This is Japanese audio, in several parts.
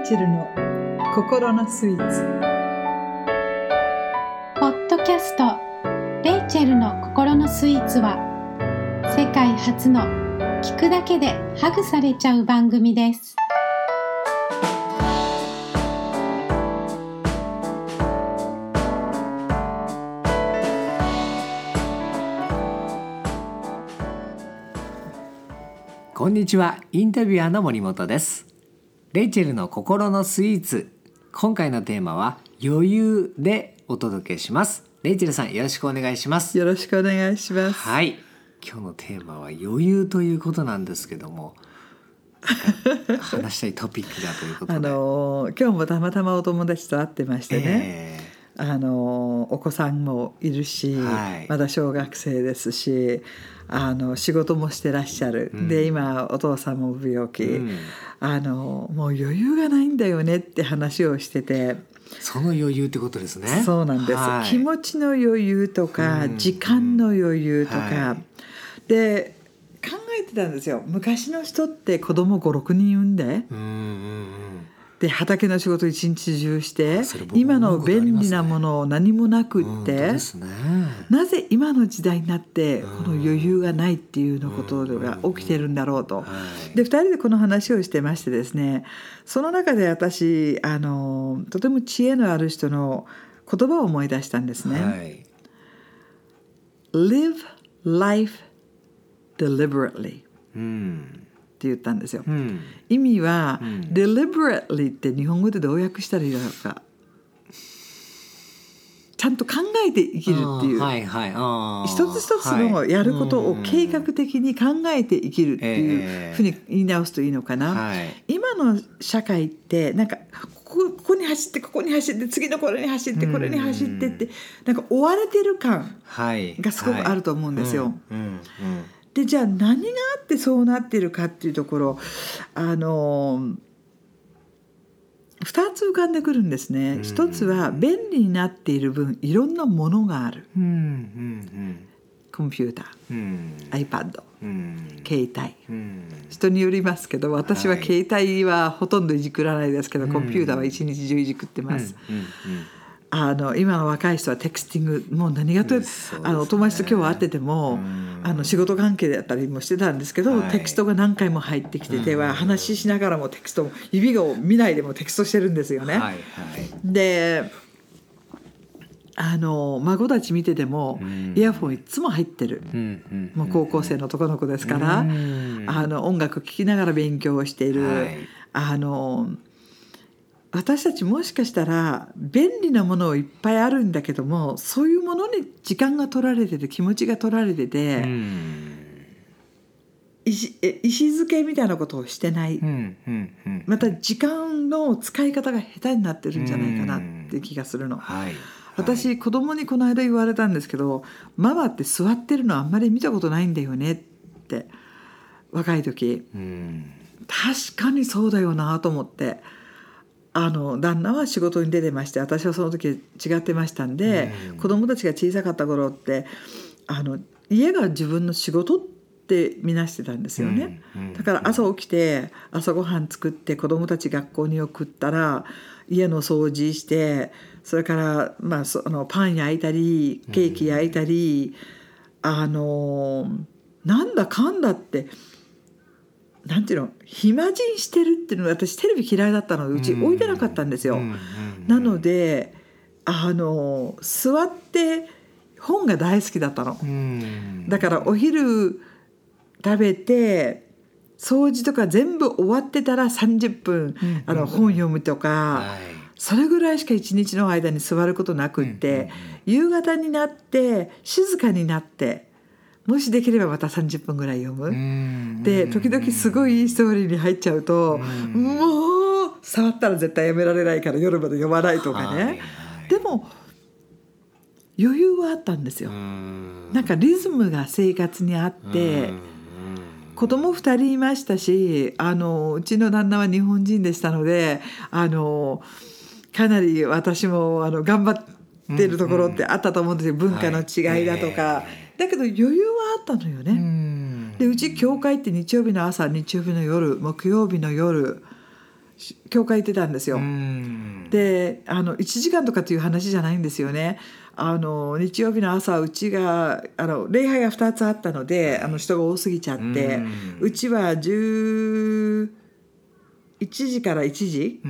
イチェルの心のスイーツ。ポッドキャスト「レイチェルの心のスイーツは」世界初の聞くだけでハグされちゃう番組です。こんにちは。インタビュアーの森本ですレイチェルの心のスイーツ。今回のテーマは余裕でお届けします。レイチェルさんよろしくお願いします。よろしくお願いします。はい。今日のテーマは余裕ということなんですけども話したいトピックだということで。あのー今日もたまたまお友達と会ってましてね、えあのお子さんもいるし、はい。まだ小学生ですしあの仕事もしてらっしゃる、うん。で今お父さんも病気、うん。あのもう余裕がないんだよねって話をしてて、その余裕ってことですね。そうなんです、はい。気持ちの余裕とか、うん。時間の余裕とか、はで考えてたんですよ。昔の人って子供56人産んで。うんうんうんで畑の仕事一日中して今の便利なものを何もなくって、なぜ今の時代になってうんこの余裕がないっていうのことが起きてるんだろうと。はい。で2人でこの話をしてましてですねその中で私あのとても知恵のある人の言葉を思い出したんですね。はい、Live life deliberately. うんって言ったんですよ。うん。意味は、うん。deliberately って日本語でどう訳したらいいだろうか。ちゃんと考えて生きるっていう。はいはい。一つ一つのやることを計画的に考えて生きるってえいえうふうに言い直すといいのかな。はい。今の社会ってなんかここここに走ってここに走って次のこれに走ってこれに走ってってなんか追われてる感はい。がすごくあると思うんですよ。うんうん。うんでじゃあ何があってそうなってるかっていうところあの2つ浮かんでくるんですね。うん。一つは便利になっている分いろんなものがある。うんうんコンピューター。うん。うん iPad うん。携帯。うん。人によりますけど私ははい。携帯はほとんどいじくらないですけど、うんコンピューターは一日中いじくってます。うんうんあの今の若い人はテクスティングもう何がと、ね。あのお友達と今日会ってても、うん。あの仕事関係だったりもしてたんですけど、はい。テキストが何回も入ってきてては、うん。話ししながらもテキストも指を見ないでもテキストしてるんですよね。はいはい。であの孫たち見てても、うん。イヤホンいつも入ってる。うんうん。もう高校生の男の子ですから、うん。あの音楽聴きながら勉強をしている、はい。あの私たちもしかしたら便利なものいっぱいあるんだけどもそういうものに時間が取られてて気持ちが取られてて、うん。意思え意思づけみたいなことをしてない、うんうんうん。また時間の使い方が下手になってるんじゃないかなっていう気がするの。はい。私子供にこの間言われたんですけど「ママって座ってるのあんまり見たことないんだよね」って若い時。うん。確かにそうだよなと思ってあの旦那は仕事に出てまして私はその時違ってましたんで、うん。子供たちが小さかった頃ってあの家が自分の仕事って見なしてたんですよね。うん。うん。だから朝起きて朝ごはん作って子供たち学校に送ったら家の掃除してそれから、まあ、そあのパン焼いたりケーキ焼いたり、あのなんだかんだってなんていうの？暇人してるっていうのは私テレビ嫌いだったのでうち置いてなかったんですよ。なのであの座って本が大好きだったの。うん。だからお昼食べて掃除とか全部終わってたら30分、うん。あの本読むとか、はい。それぐらいしか一日の間に座ることなくって、夕方になって静かになってもしできればまた30分ぐらい読む。うん。で時々すごいいいストーリーに入っちゃうと、うん。もう触ったら絶対やめられないから夜まで読まないとかね。はいはい。でも余裕はあったんですよ。うん。なんかリズムが生活にあって、うん。子供2人いましたしあのうちの旦那は日本人でしたのであのかなり私もあの頑張ってるところってあったと思うんですよ、文化の違いだとか、はいだけど余裕はあったのよね。うん。でうち教会って日曜日の朝日曜日の夜木曜日の夜し教会行ってたんですよ。うん。であの1時間とかっていう話じゃないんですよね。あの日曜日の朝うちがあの礼拝が2つあったのであの人が多すぎちゃってうちは11時から1時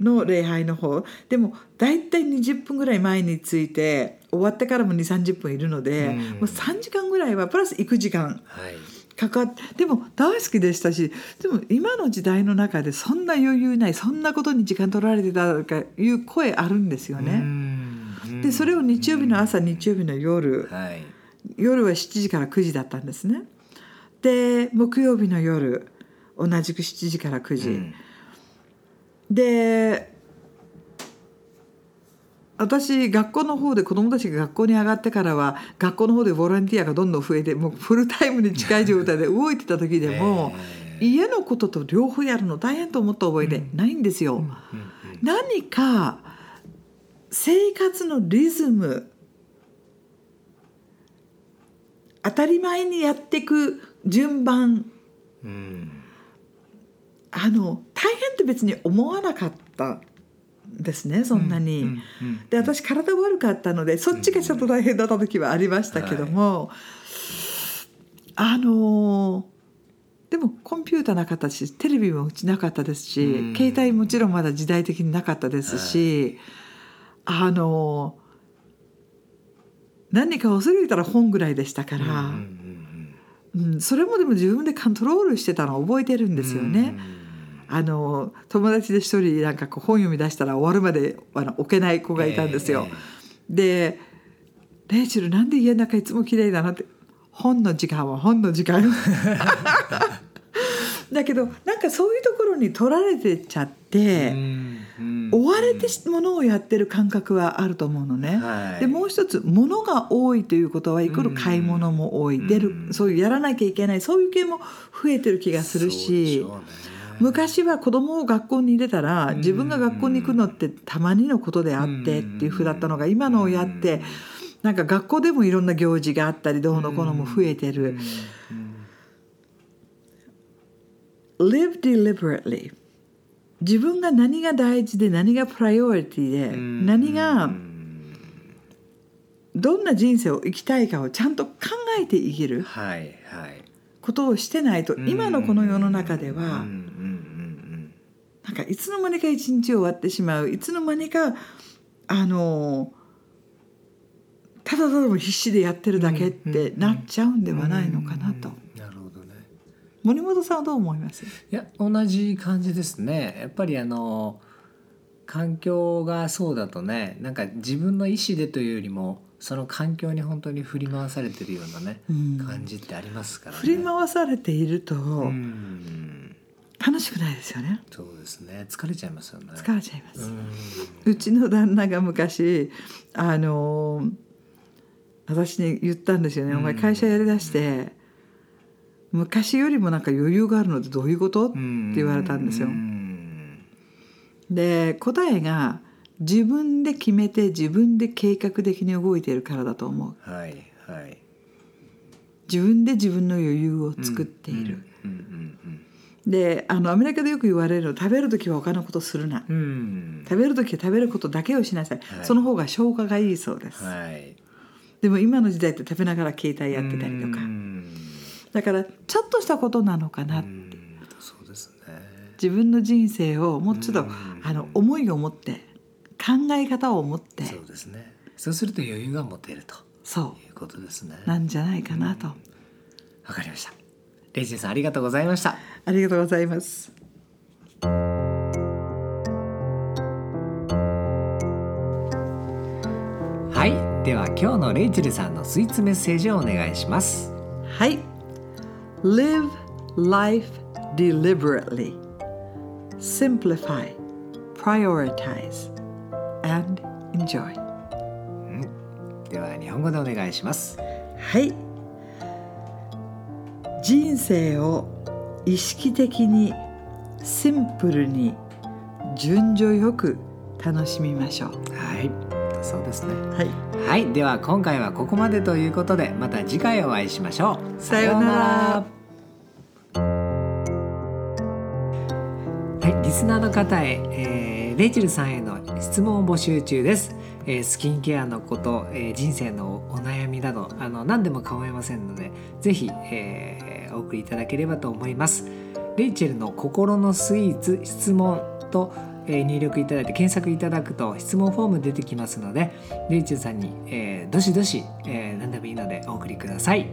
の礼拝の方。でも大体20分ぐらい前に着いて終わってからも2 3 0分いるので、うん。もう3時間ぐらいはプラス行く時間はい。かかってでも大好きでしたしでも今の時代の中でそんな余裕ないそんなことに時間取られてたとかいう声あるんですようね。ん。でそれを日曜日の朝日曜日の夜はい。夜は7時から9時だったんですね。で木曜日の夜同じく7時から9時。うん。で私学校の方で子どもたちが学校に上がってからは学校の方でボランティアがどんどん増えてもうフルタイムに近い状態で動いてた時でも、え家のことと両方やるの大変と思った覚えでないんですよ。ーうんうん何か生活のリズム当たり前にやっていく順番。うん。あの大変って別に思わなかった。んですねそんなに。うんうんで私体悪かったのでそっちがちょっと大変だった時はありましたけども、あのでもコンピューターなかったしテレビもうちなかったですし、うん。携帯もちろんまだ時代的になかったですし、あの何か忘れたら本ぐらいでしたから、うんうんうんうん。それもでも自分でコントロールしてたのを覚えてるんですよね。あの友達で一人なんかこう本読み出したら終わるまであの置けない子がいたんですよ。で「レイチェルなんで家の中いつも綺麗だな」って「本の時間は本の時間」だけどなんかそういうところに取られてっちゃって、追われてものをやってる感覚はあると思うのね。はい。でもう一つ物が多いということはイコール買い物も多い、うん。出るそういうやらなきゃいけないそういう系も増えてる気がするそうでし。ょうね昔は子供を学校に入れたら自分が学校に行くのってたまにのことであってっていうふうだったのが今のをやってなんか学校でもいろんな行事があったりどうのこうのも増えてる。Live deliberately. 自分が何が大事で何がプライオリティで何がどんな人生を生きたいかをちゃんと考えて生きることをしてないと今のこの世の中ではなんかいつの間にか一日終わってしまう。いつの間にかあのただただも必死でやってるだけってなっちゃうんではないのかなと。うんなるほどね。森本さんはどう思います？いや同じ感じですね。やっぱりあの環境がそうだとねなんか自分の意思でというよりもその環境に本当に振り回されてるようなね、うん。感じってありますからね。振り回されているとうん楽しくないですよね。そうですね。疲れちゃいますよね。疲れちゃいます。うちの旦那が昔あの私に言ったんですよね「お前会社やりだして昔よりもなんか余裕があるのってどういうこと?」って言われたんですよ。う。ん。で答えが自分で決めて自分で計画的に動いているからだと思う。はいはい。自分で自分の余裕を作っている、であのアメリカでよく言われるの食べる時は他のことするな、うん。うん食べる時は食べることだけをしなさい、はい。その方が消化がいいそうです、はい。でも今の時代って食べながら携帯やってたりとか。うん。だからちょっとしたことなのかな、うん。そうですね。自分の人生をもうちょっと、うん。あの思いを持って考え方を持って。そうですね。そうすると余裕が持てると。そいうことですね。うなんじゃないかなと、わかりましたレイジンさんありがとうございました。ありがとうございます。はいでは今日のレイチェルさんのスイーツメッセージをお願いします。はい。Live life deliberately. Simplify Prioritize and enjoy. では日本語でお願いします。はい人生を意識的にシンプルに順序よく楽しみましょう。はい。そうですね。はい。はい。では今回はここまでということでまた次回お会いしましょう。さようなら。はい。リスナーの方へ、えーレイチェルさんへの質問を募集中です、えースキンケアのこと、えー人生のお悩みなどあの何でも構いませんのでぜひ、えーお送りいただければと思います。レイチェルの心のスイーツ質問と、えー入力いただいて検索いただくと質問フォーム出てきますのでレイチェルさんに、えーどしどし、えー何でもいいのでお送りください。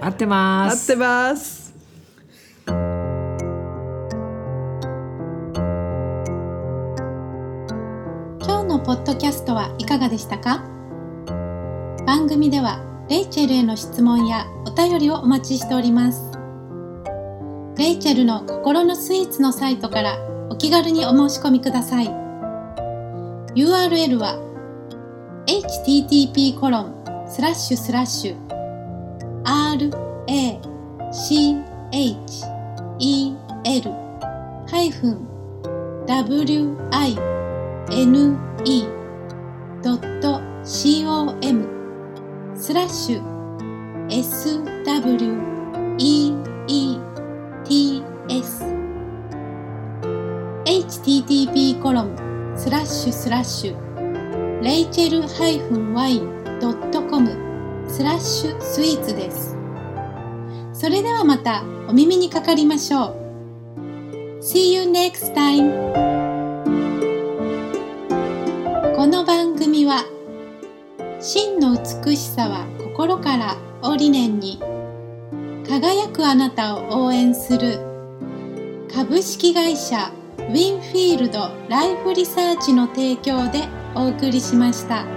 待ってます。待ってます。のポッドキャストはいかがでしたか？番組ではレイチェルへの質問やお便りをお待ちしております。レイチェルの心のスイーツのサイトからお気軽にお申し込みください。URL は http コロンスラッシュスラッシュ rachel-wi ne.com スラッシュ sweets http コロンスラッシュスラッシュレイチェルハイフンワインドットコムスラッシュスイーツですそれではまたお耳にかかりましょう See you next time! 番組は真の美しさは心からを理念に輝くあなたを応援する株式会社ウィンフィールドライフリサーチの提供でお送りしました。